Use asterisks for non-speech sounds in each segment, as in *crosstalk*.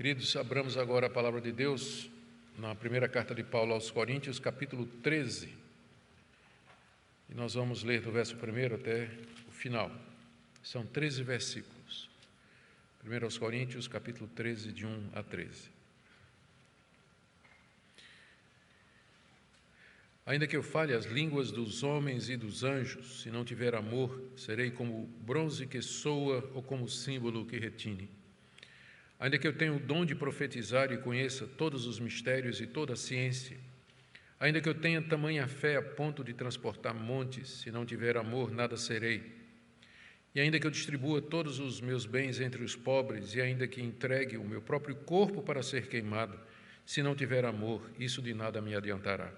Queridos, abramos agora a palavra de Deus na primeira carta de Paulo aos Coríntios, capítulo 13. E nós vamos ler do verso 1 até o final. São 13 versículos. 1 aos Coríntios, capítulo 13, de 1 a 13. Ainda que eu fale as línguas dos homens e dos anjos, se não tiver amor, serei como bronze que soa ou como símbolo que retine. Ainda que eu tenha o dom de profetizar e conheça todos os mistérios e toda a ciência, ainda que eu tenha tamanha fé a ponto de transportar montes, se não tiver amor, nada serei. E ainda que eu distribua todos os meus bens entre os pobres, e ainda que entregue o meu próprio corpo para ser queimado, se não tiver amor, isso de nada me adiantará.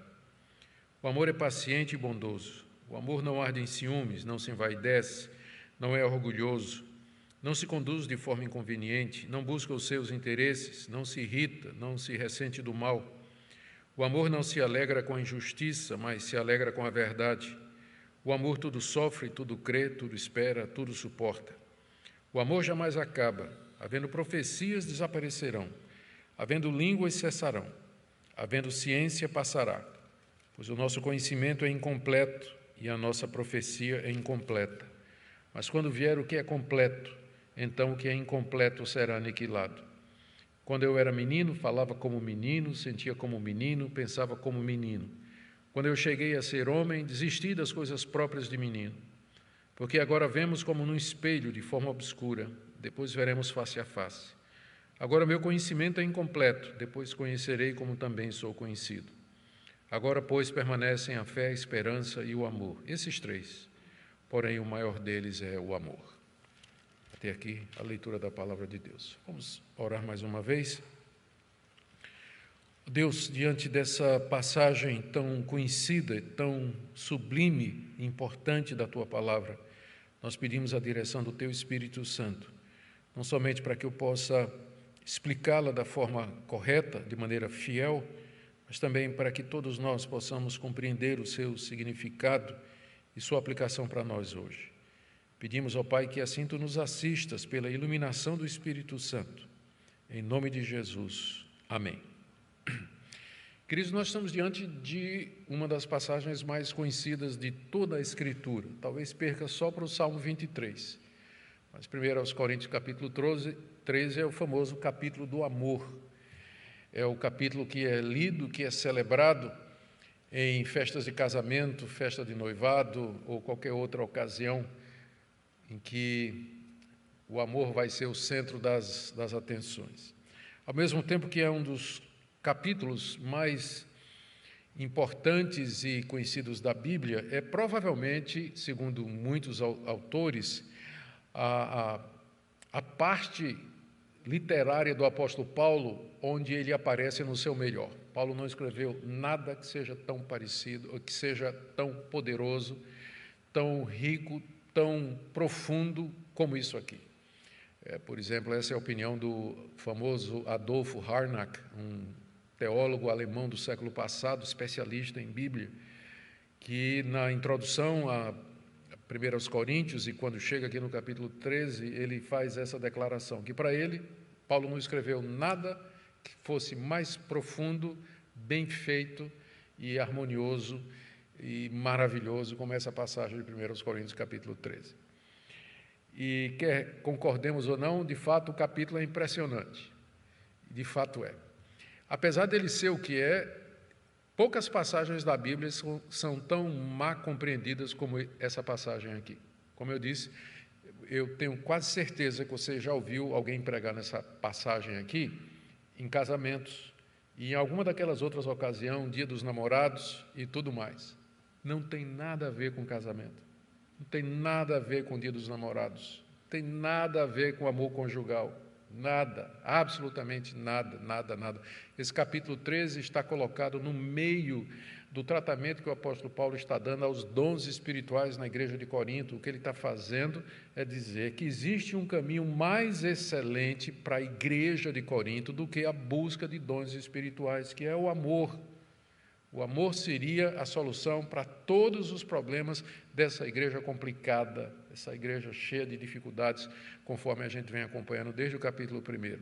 O amor é paciente e bondoso. O amor não arde em ciúmes, não se envaidece, não é orgulhoso não se conduz de forma inconveniente, não busca os seus interesses, não se irrita, não se ressente do mal. O amor não se alegra com a injustiça, mas se alegra com a verdade. O amor tudo sofre, tudo crê, tudo espera, tudo suporta. O amor jamais acaba. Havendo profecias, desaparecerão. Havendo línguas, cessarão. Havendo ciência, passará. Pois o nosso conhecimento é incompleto e a nossa profecia é incompleta. Mas quando vier o que é completo, então o que é incompleto será aniquilado. Quando eu era menino, falava como menino, sentia como menino, pensava como menino. Quando eu cheguei a ser homem, desisti das coisas próprias de menino. Porque agora vemos como num espelho, de forma obscura, depois veremos face a face. Agora meu conhecimento é incompleto, depois conhecerei como também sou conhecido. Agora, pois, permanecem a fé, a esperança e o amor, esses três. Porém, o maior deles é o amor ter aqui a leitura da palavra de Deus. Vamos orar mais uma vez. Deus, diante dessa passagem tão conhecida, tão sublime e importante da tua palavra, nós pedimos a direção do teu Espírito Santo, não somente para que eu possa explicá-la da forma correta, de maneira fiel, mas também para que todos nós possamos compreender o seu significado e sua aplicação para nós hoje. Pedimos ao Pai que assim tu nos assistas pela iluminação do Espírito Santo. Em nome de Jesus. Amém. *clears throat* Queridos, nós estamos diante de uma das passagens mais conhecidas de toda a Escritura. Talvez perca só para o Salmo 23. Mas primeiro aos Coríntios capítulo 13, 13 é o famoso capítulo do amor. É o capítulo que é lido, que é celebrado em festas de casamento, festa de noivado ou qualquer outra ocasião em que o amor vai ser o centro das, das atenções. Ao mesmo tempo que é um dos capítulos mais importantes e conhecidos da Bíblia, é provavelmente, segundo muitos autores, a, a, a parte literária do apóstolo Paulo onde ele aparece no seu melhor. Paulo não escreveu nada que seja tão parecido, que seja tão poderoso, tão rico, tão profundo como isso aqui. É, por exemplo, essa é a opinião do famoso Adolfo Harnack, um teólogo alemão do século passado, especialista em Bíblia, que na introdução a 1 aos Coríntios, e quando chega aqui no capítulo 13, ele faz essa declaração, que para ele, Paulo não escreveu nada que fosse mais profundo, bem feito e harmonioso e maravilhoso como essa passagem de 1 Coríntios capítulo 13. E quer concordemos ou não, de fato o capítulo é impressionante. De fato é. Apesar dele ser o que é, poucas passagens da Bíblia são, são tão mal compreendidas como essa passagem aqui. Como eu disse, eu tenho quase certeza que você já ouviu alguém pregar nessa passagem aqui em casamentos e em alguma daquelas outras ocasiões, dia dos namorados e tudo mais não tem nada a ver com casamento, não tem nada a ver com o dia dos namorados, não tem nada a ver com amor conjugal, nada, absolutamente nada, nada, nada. Esse capítulo 13 está colocado no meio do tratamento que o apóstolo Paulo está dando aos dons espirituais na igreja de Corinto. O que ele está fazendo é dizer que existe um caminho mais excelente para a igreja de Corinto do que a busca de dons espirituais, que é o amor. O amor seria a solução para todos os problemas dessa igreja complicada, essa igreja cheia de dificuldades, conforme a gente vem acompanhando desde o capítulo 1.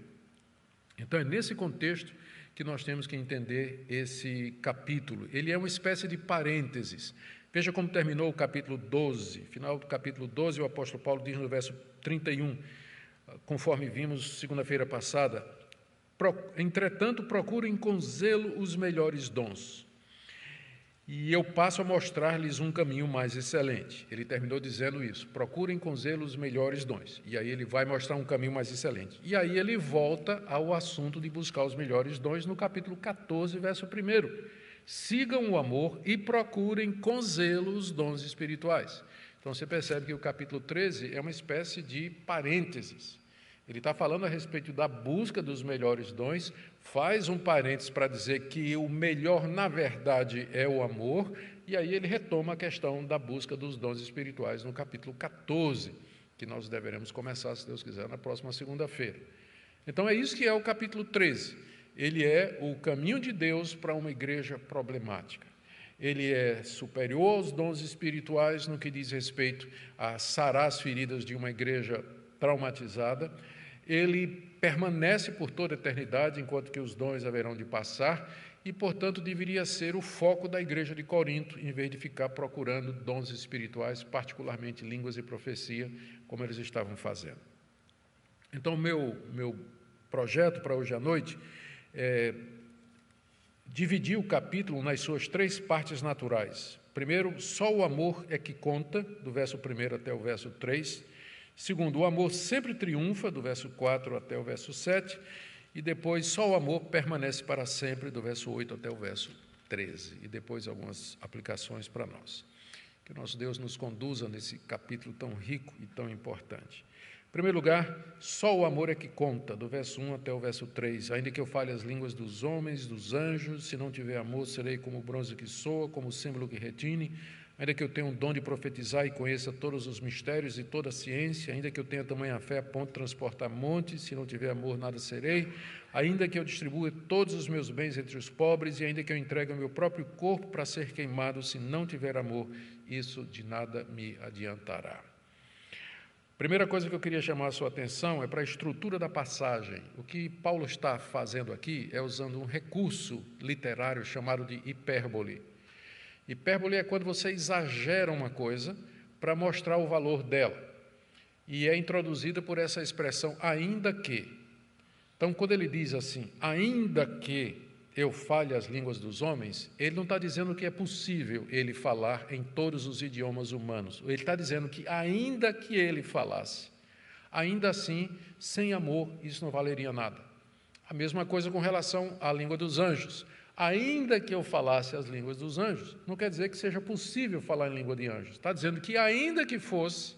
Então é nesse contexto que nós temos que entender esse capítulo. Ele é uma espécie de parênteses. Veja como terminou o capítulo 12. Final do capítulo 12, o apóstolo Paulo diz no verso 31, conforme vimos segunda-feira passada: Entretanto, procurem com zelo os melhores dons e eu passo a mostrar-lhes um caminho mais excelente. Ele terminou dizendo isso: procurem com zelo os melhores dons. E aí ele vai mostrar um caminho mais excelente. E aí ele volta ao assunto de buscar os melhores dons no capítulo 14, verso 1. Sigam o amor e procurem com zelo os dons espirituais. Então você percebe que o capítulo 13 é uma espécie de parênteses. Ele está falando a respeito da busca dos melhores dons, faz um parênteses para dizer que o melhor, na verdade, é o amor, e aí ele retoma a questão da busca dos dons espirituais no capítulo 14, que nós deveremos começar, se Deus quiser, na próxima segunda-feira. Então é isso que é o capítulo 13. Ele é o caminho de Deus para uma igreja problemática. Ele é superior aos dons espirituais no que diz respeito a sarar as feridas de uma igreja traumatizada ele permanece por toda a eternidade, enquanto que os dons haverão de passar, e, portanto, deveria ser o foco da igreja de Corinto, em vez de ficar procurando dons espirituais, particularmente línguas e profecia, como eles estavam fazendo. Então, meu, meu projeto para hoje à noite é dividir o capítulo nas suas três partes naturais. Primeiro, só o amor é que conta, do verso 1 até o verso 3. Segundo, o amor sempre triunfa, do verso 4 até o verso 7, e depois só o amor permanece para sempre, do verso 8 até o verso 13, e depois algumas aplicações para nós. Que nosso Deus nos conduza nesse capítulo tão rico e tão importante. Em primeiro lugar, só o amor é que conta, do verso 1 até o verso 3. Ainda que eu fale as línguas dos homens, dos anjos, se não tiver amor, serei como o bronze que soa, como o símbolo que retine ainda que eu tenha um dom de profetizar e conheça todos os mistérios e toda a ciência, ainda que eu tenha tamanha fé a ponto de transportar montes, se não tiver amor, nada serei, ainda que eu distribua todos os meus bens entre os pobres e ainda que eu entregue o meu próprio corpo para ser queimado, se não tiver amor, isso de nada me adiantará. Primeira coisa que eu queria chamar a sua atenção é para a estrutura da passagem. O que Paulo está fazendo aqui é usando um recurso literário chamado de hipérbole. Hipérbole é quando você exagera uma coisa para mostrar o valor dela. E é introduzida por essa expressão, ainda que. Então, quando ele diz assim, ainda que eu fale as línguas dos homens, ele não está dizendo que é possível ele falar em todos os idiomas humanos. Ele está dizendo que, ainda que ele falasse, ainda assim, sem amor, isso não valeria nada. A mesma coisa com relação à língua dos anjos ainda que eu falasse as línguas dos anjos, não quer dizer que seja possível falar em língua de anjos. Está dizendo que, ainda que fosse,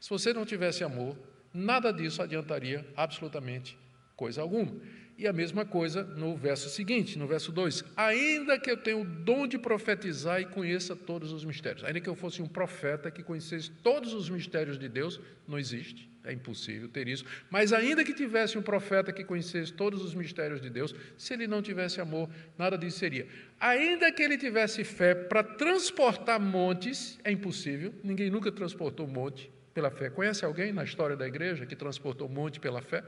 se você não tivesse amor, nada disso adiantaria absolutamente coisa alguma. E a mesma coisa no verso seguinte, no verso 2: Ainda que eu tenha o dom de profetizar e conheça todos os mistérios, ainda que eu fosse um profeta que conhecesse todos os mistérios de Deus, não existe, é impossível ter isso. Mas ainda que tivesse um profeta que conhecesse todos os mistérios de Deus, se ele não tivesse amor, nada disso seria. Ainda que ele tivesse fé para transportar montes, é impossível, ninguém nunca transportou monte pela fé. Conhece alguém na história da igreja que transportou monte pela fé?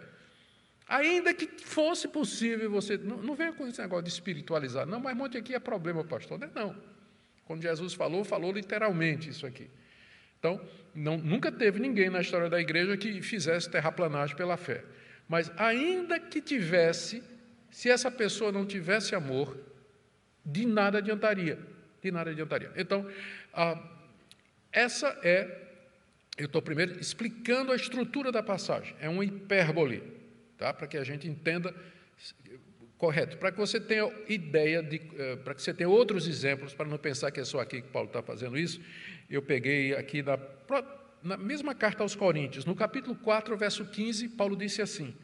Ainda que fosse possível você. Não, não venha com esse negócio de espiritualizar, não, mas monte aqui é problema, pastor. Não, é não. Quando Jesus falou, falou literalmente isso aqui. Então, não, nunca teve ninguém na história da igreja que fizesse terraplanagem pela fé. Mas ainda que tivesse, se essa pessoa não tivesse amor, de nada adiantaria. De nada adiantaria. Então, ah, essa é. Eu estou primeiro explicando a estrutura da passagem. É uma hipérbole tá? para que a gente entenda correto, para que você tenha ideia, de, eh, para que você tenha outros exemplos, para não pensar que é só aqui que Paulo está fazendo isso, eu peguei aqui na, na mesma carta aos Coríntios, no capítulo 4, verso 15, Paulo disse assim: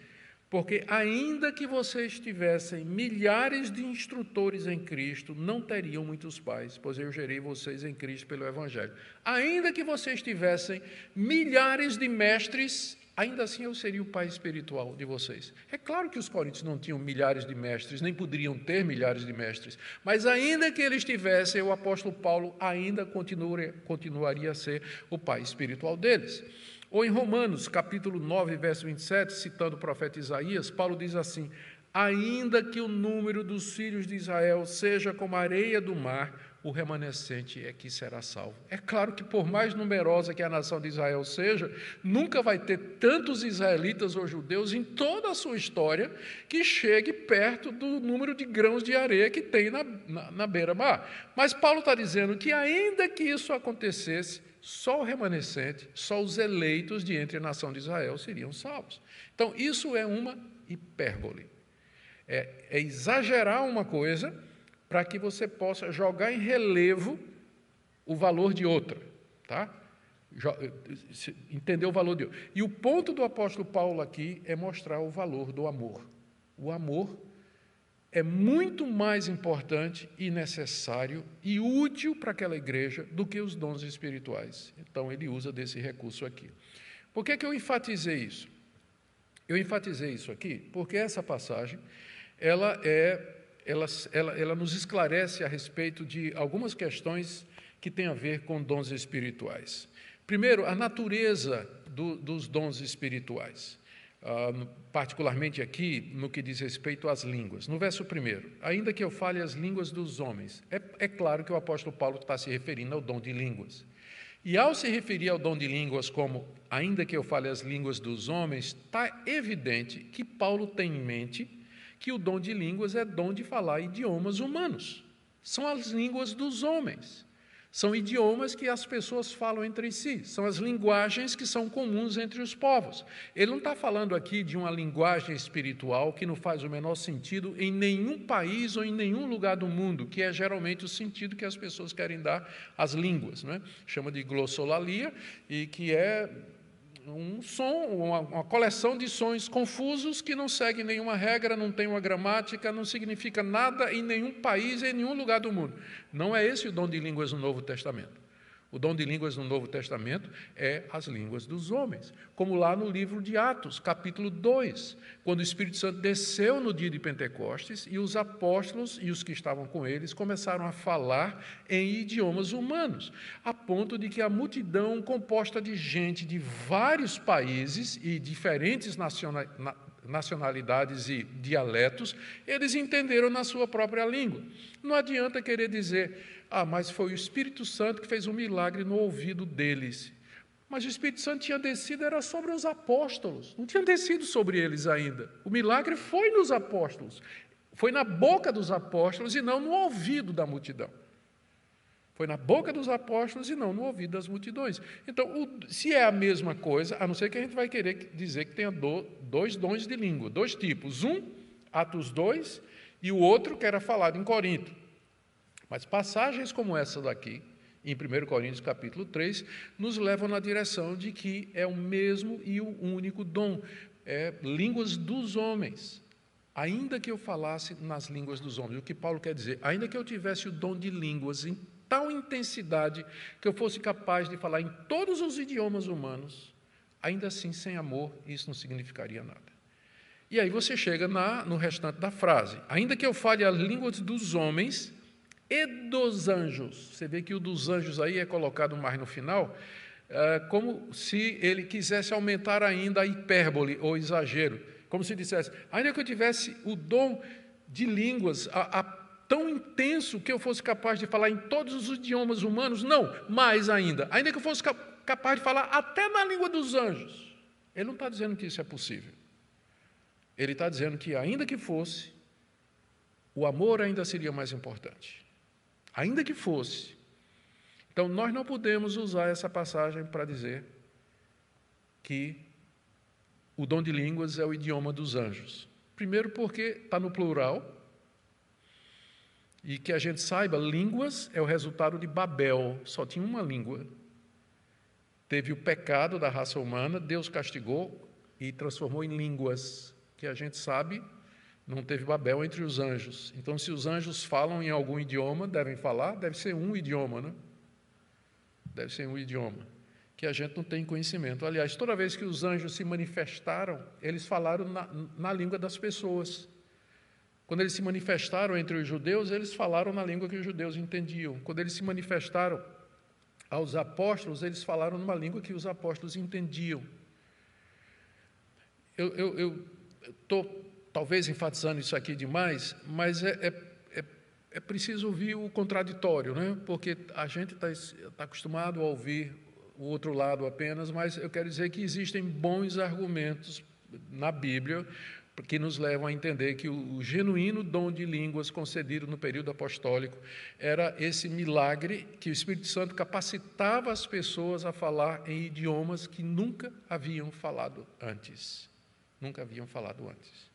porque ainda que vocês tivessem milhares de instrutores em Cristo, não teriam muitos pais, pois eu gerei vocês em Cristo pelo Evangelho. Ainda que vocês tivessem milhares de mestres, ainda assim eu seria o pai espiritual de vocês. É claro que os coríntios não tinham milhares de mestres, nem poderiam ter milhares de mestres, mas ainda que eles tivessem, o apóstolo Paulo ainda continuaria, continuaria a ser o pai espiritual deles. Ou em Romanos, capítulo 9, verso 27, citando o profeta Isaías, Paulo diz assim: ainda que o número dos filhos de Israel seja como a areia do mar, o remanescente é que será salvo. É claro que, por mais numerosa que a nação de Israel seja, nunca vai ter tantos israelitas ou judeus em toda a sua história que chegue perto do número de grãos de areia que tem na, na, na beira-mar. Mas Paulo está dizendo que, ainda que isso acontecesse, só o remanescente, só os eleitos de entre a nação de Israel seriam salvos. Então, isso é uma hipérbole. É, é exagerar uma coisa para que você possa jogar em relevo o valor de outra, tá? Entender o valor de outra. E o ponto do apóstolo Paulo aqui é mostrar o valor do amor. O amor é muito mais importante e necessário e útil para aquela igreja do que os dons espirituais. Então ele usa desse recurso aqui. Por que, que eu enfatizei isso? Eu enfatizei isso aqui porque essa passagem ela, é, ela, ela, ela nos esclarece a respeito de algumas questões que têm a ver com dons espirituais. Primeiro, a natureza do, dos dons espirituais, particularmente aqui no que diz respeito às línguas. No verso primeiro, ainda que eu fale as línguas dos homens, é, é claro que o apóstolo Paulo está se referindo ao dom de línguas. E ao se referir ao dom de línguas como, ainda que eu fale as línguas dos homens, está evidente que Paulo tem em mente que o dom de línguas é dom de falar idiomas humanos. São as línguas dos homens. São idiomas que as pessoas falam entre si, são as linguagens que são comuns entre os povos. Ele não está falando aqui de uma linguagem espiritual que não faz o menor sentido em nenhum país ou em nenhum lugar do mundo, que é geralmente o sentido que as pessoas querem dar às línguas. Né? Chama de glossolalia, e que é um som, uma, uma, coleção de sons confusos que não seguem nenhuma regra, não tem uma gramática, não significa nada em nenhum país, em nenhum lugar do mundo. Não é esse o dom de línguas no Novo Testamento. O dom de línguas no Novo Testamento é as línguas dos homens, como lá no livro de Atos, capítulo 2, quando o Espírito Santo desceu no dia de Pentecostes e os apóstolos e os que estavam com eles começaram a falar em idiomas humanos, a ponto de que a multidão composta de gente de vários países e diferentes nacionalidades e dialetos, eles entenderam na sua própria língua. Não adianta querer dizer ah, mas foi o Espírito Santo que fez um milagre no ouvido deles. Mas o Espírito Santo tinha descido, era sobre os apóstolos, não tinha descido sobre eles ainda. O milagre foi nos apóstolos, foi na boca dos apóstolos e não no ouvido da multidão. Foi na boca dos apóstolos e não no ouvido das multidões. Então, o, se é a mesma coisa, a não ser que a gente vai querer dizer que tenha do, dois dons de língua, dois tipos. Um, Atos 2, e o outro que era falado em Corinto. Mas passagens como essa daqui, em 1 Coríntios capítulo 3, nos levam na direção de que é o mesmo e o único dom, é línguas dos homens. Ainda que eu falasse nas línguas dos homens, o que Paulo quer dizer? Ainda que eu tivesse o dom de línguas em tal intensidade que eu fosse capaz de falar em todos os idiomas humanos, ainda assim, sem amor, isso não significaria nada. E aí você chega na, no restante da frase: ainda que eu fale as línguas dos homens e dos anjos. Você vê que o dos anjos aí é colocado mais no final, é, como se ele quisesse aumentar ainda a hipérbole ou exagero, como se dissesse, ainda que eu tivesse o dom de línguas a, a, tão intenso que eu fosse capaz de falar em todos os idiomas humanos, não, mais ainda, ainda que eu fosse capaz de falar até na língua dos anjos. Ele não está dizendo que isso é possível. Ele está dizendo que, ainda que fosse, o amor ainda seria mais importante ainda que fosse. Então, nós não podemos usar essa passagem para dizer que o dom de línguas é o idioma dos anjos. Primeiro, porque está no plural, e que a gente saiba, línguas é o resultado de Babel, só tinha uma língua. Teve o pecado da raça humana, Deus castigou e transformou em línguas, que a gente sabe não teve Babel entre os anjos. Então, se os anjos falam em algum idioma, devem falar, deve ser um idioma, né? Deve ser um idioma que a gente não tem conhecimento. Aliás, toda vez que os anjos se manifestaram, eles falaram na, na língua das pessoas. Quando eles se manifestaram entre os judeus, eles falaram na língua que os judeus entendiam. Quando eles se manifestaram aos apóstolos, eles falaram numa língua que os apóstolos entendiam. Eu estou talvez enfatizando isso aqui demais, mas é, é, é, é preciso ouvir o contraditório, né? porque a gente está tá acostumado a ouvir o outro lado apenas, mas eu quero dizer que existem bons argumentos na Bíblia que nos levam a entender que o, genuíno dom de línguas concedido no período apostólico era esse milagre que o Espírito Santo capacitava as pessoas a falar em idiomas que nunca haviam falado antes. Nunca haviam falado antes.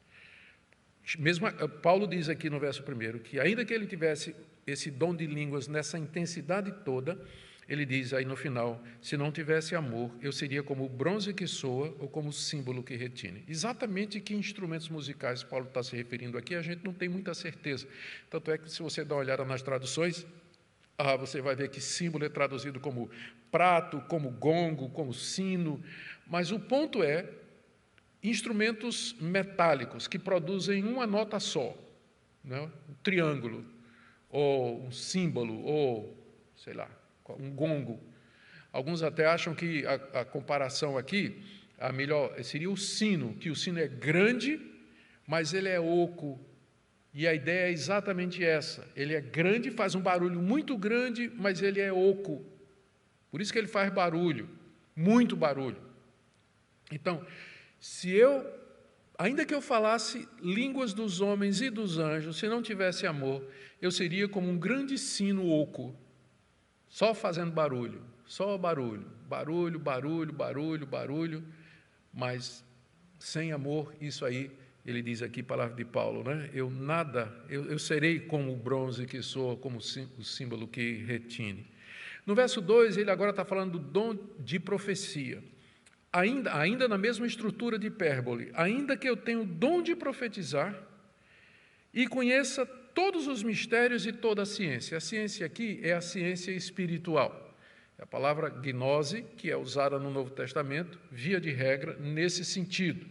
Mesmo Paulo diz aqui no verso primeiro que ainda que ele tivesse esse dom de línguas nessa intensidade toda, ele diz aí no final: se não tivesse amor, eu seria como o bronze que soa ou como o símbolo que retine. Exatamente que instrumentos musicais Paulo está se referindo aqui, a gente não tem muita certeza. Tanto é que, se você dá uma olhada nas traduções, ah, você vai ver que símbolo é traduzido como prato, como gongo, como sino. Mas o ponto é instrumentos metálicos que produzem uma nota só, né? um triângulo, ou um símbolo, ou sei lá, um gongo. Alguns até acham que a, a comparação aqui, a melhor seria o sino, que o sino é grande, mas ele é oco. E a ideia é exatamente essa. Ele é grande, faz um barulho muito grande, mas ele é oco. Por isso que ele faz barulho, muito barulho. Então, se eu, ainda que eu falasse línguas dos homens e dos anjos, se não tivesse amor, eu seria como um grande sino oco só fazendo barulho, só barulho, barulho, barulho, barulho, barulho, mas sem amor, isso aí, ele diz aqui, palavra de Paulo, né? Eu nada, eu, eu serei como o bronze que sou, como o símbolo que retine. No verso 2, ele agora está falando do dom de profecia. Ainda, ainda na mesma estrutura de hipérbole, ainda que eu tenha o dom de profetizar e conheça todos os mistérios e toda a ciência. A ciência aqui é a ciência espiritual. É a palavra gnose, que é usada no Novo Testamento, via de regra, nesse sentido.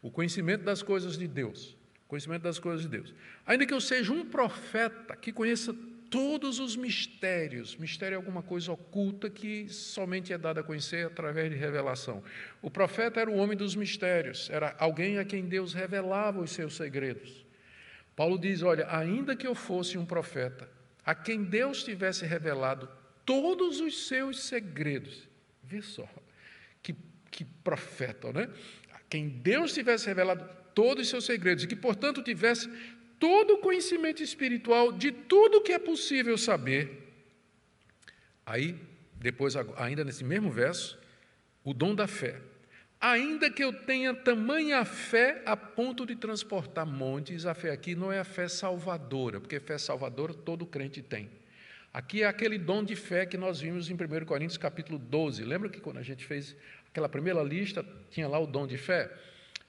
O conhecimento das coisas de Deus. Conhecimento das coisas de Deus. Ainda que eu seja um profeta que conheça todos os mistérios. Mistério é alguma coisa oculta que somente é dada a conhecer através de revelação. O profeta era o homem dos mistérios, era alguém a quem Deus revelava os seus segredos. Paulo diz: Olha, ainda que eu fosse um profeta, a quem Deus tivesse revelado todos os seus segredos, vê só, que, que profeta, né? A quem Deus tivesse revelado todos os seus segredos e que, portanto, tivesse todo o conhecimento espiritual de tudo que é possível saber. Aí, depois, ainda nesse mesmo verso, o dom da fé ainda que eu tenha tamanha fé a ponto de transportar montes, a fé aqui não é a fé salvadora, porque fé salvadora todo crente tem. Aqui é aquele dom de fé que nós vimos em 1 Coríntios capítulo 12. Lembra que quando a gente fez aquela primeira lista, tinha lá o dom de fé?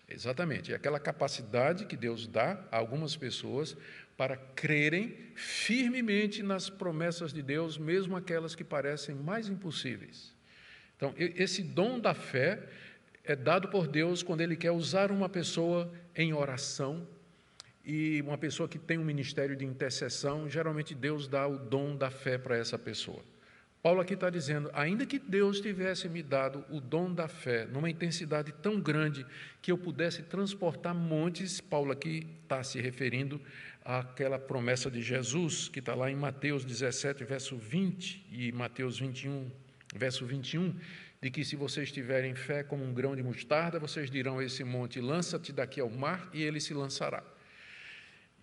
Exatamente, é aquela capacidade que Deus dá a algumas pessoas para crerem firmemente nas promessas de Deus, mesmo aquelas que parecem mais impossíveis. Então, esse dom da fé é dado por Deus quando Ele quer usar uma pessoa em oração e uma pessoa que tem um ministério de intercessão, geralmente Deus dá o dom da fé para essa pessoa. Paulo aqui está dizendo: ainda que Deus tivesse me dado o dom da fé numa intensidade tão grande que eu pudesse transportar montes, Paulo aqui está se referindo àquela promessa de Jesus, que está lá em Mateus 17, verso 20 e Mateus 21, verso 21 de que se vocês tiverem fé como um grão de mostarda, vocês dirão a esse monte: lança-te daqui ao mar, e ele se lançará.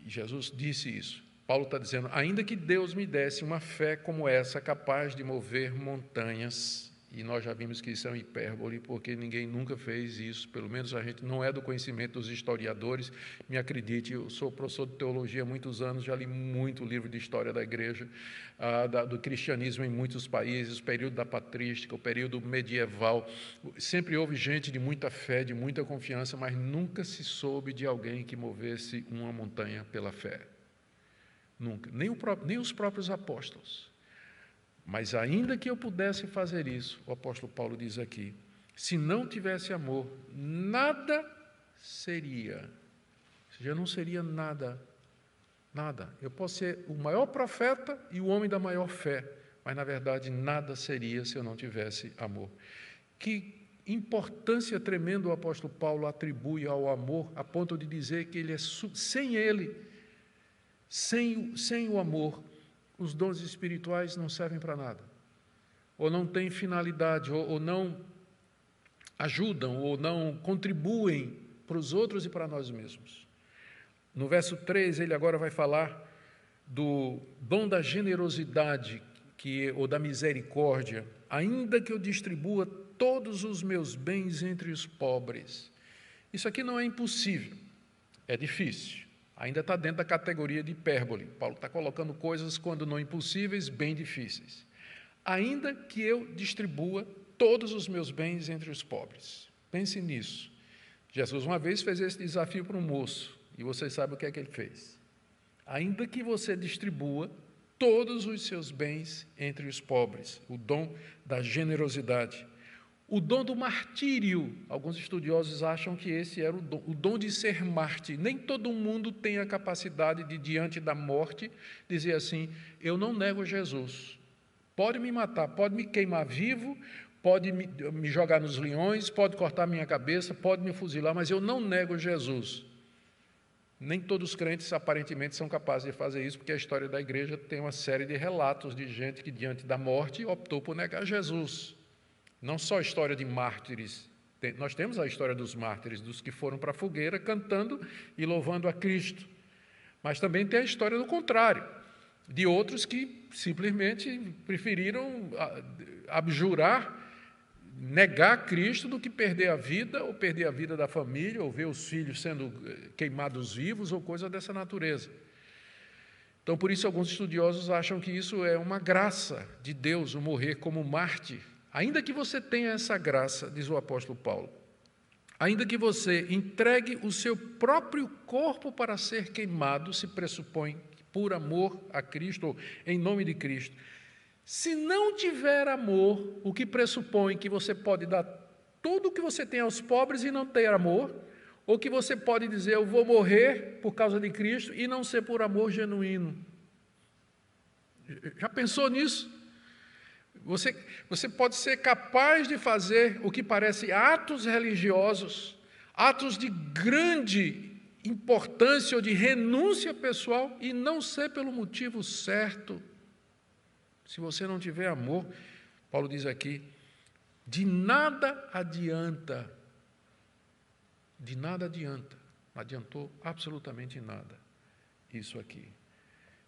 E Jesus disse isso. Paulo está dizendo: ainda que Deus me desse uma fé como essa, capaz de mover montanhas, e nós já vimos que isso é um hipérbole, porque ninguém nunca fez isso, pelo menos a gente não é do conhecimento dos historiadores. Me acredite, eu sou professor de teologia há muitos anos, já li muito livro de história da igreja, ah, da, do cristianismo em muitos países, o período da patrística, o período medieval. Sempre houve gente de muita fé, de muita confiança, mas nunca se soube de alguém que movesse uma montanha pela fé. Nunca. Nem, próprio, nem os próprios apóstolos. Mas ainda que eu pudesse fazer isso, o apóstolo Paulo diz aqui, se não tivesse amor, nada seria. Ou seja, não seria nada. Nada. Eu posso ser o maior profeta e o homem da maior fé, mas na verdade nada seria se eu não tivesse amor. Que importância tremenda o apóstolo Paulo atribui ao amor, a ponto de dizer que ele é sem ele, sem, sem o amor, os dons espirituais não servem para nada, ou não têm finalidade, ou, ou não ajudam, ou não contribuem para os outros e para nós mesmos. No verso 3, ele agora vai falar do dom da generosidade que, ou da misericórdia, ainda que eu distribua todos os meus bens entre os pobres. Isso aqui não é impossível, é difícil. Ainda está dentro da categoria de hipérbole. Paulo está colocando coisas, quando não impossíveis, bem difíceis. Ainda que eu distribua todos os meus bens entre os pobres. Pense nisso. Jesus uma vez fez esse desafio para um moço, e vocês sabem o que é que ele fez. Ainda que você distribua todos os seus bens entre os pobres, o dom da generosidade. O dom do martírio, alguns estudiosos acham que esse era o dom, o dom de ser mártir. Nem todo mundo tem a capacidade de, diante da morte, dizer assim: Eu não nego Jesus. Pode me matar, pode me queimar vivo, pode me, me jogar nos leões, pode cortar minha cabeça, pode me fuzilar, mas eu não nego Jesus. Nem todos os crentes aparentemente são capazes de fazer isso, porque a história da igreja tem uma série de relatos de gente que, diante da morte, optou por negar Jesus. Não só a história de mártires, nós temos a história dos mártires, dos que foram para a fogueira cantando e louvando a Cristo. Mas também tem a história do contrário, de outros que simplesmente preferiram ah, abjurar, negar Cristo do que perder a vida, ou perder a vida da família, ou ver os filhos sendo eh, queimados vivos, ou coisa dessa natureza. Então, por isso, alguns estudiosos acham que isso é uma graça de Deus, o morrer como mártir Ainda que você tenha essa graça, diz o apóstolo Paulo, ainda que você entregue o seu próprio corpo para ser queimado, se pressupõe por amor a Cristo, ou em nome de Cristo. Se não tiver amor, o que pressupõe que você pode dar tudo o que você tem aos pobres e não ter amor, ou que você pode dizer, eu vou morrer por causa de Cristo e não ser por amor genuíno. Já pensou nisso? Você, você pode ser capaz de fazer o que parece atos religiosos, atos de grande importância ou de renúncia pessoal e não ser pelo motivo certo. Se você não tiver amor, Paulo diz aqui, de nada adianta. De nada adianta. Não adiantou absolutamente nada isso aqui.